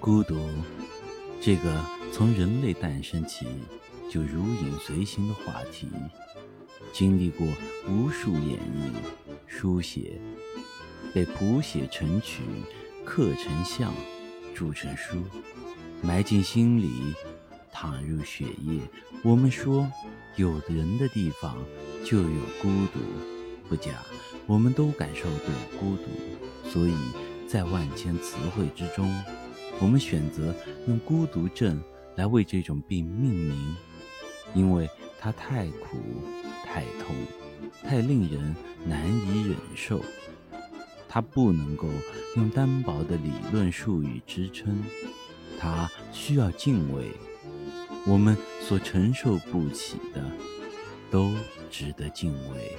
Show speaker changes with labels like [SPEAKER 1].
[SPEAKER 1] 孤独，这个从人类诞生起就如影随形的话题，经历过无数演绎、书写，被谱写成曲、刻成像、铸成书，埋进心里，踏入血液。我们说，有人的地方就有孤独，不假，我们都感受过孤独，所以在万千词汇之中。我们选择用孤独症来为这种病命名，因为它太苦、太痛、太令人难以忍受。它不能够用单薄的理论术语支撑，它需要敬畏。我们所承受不起的，都值得敬畏。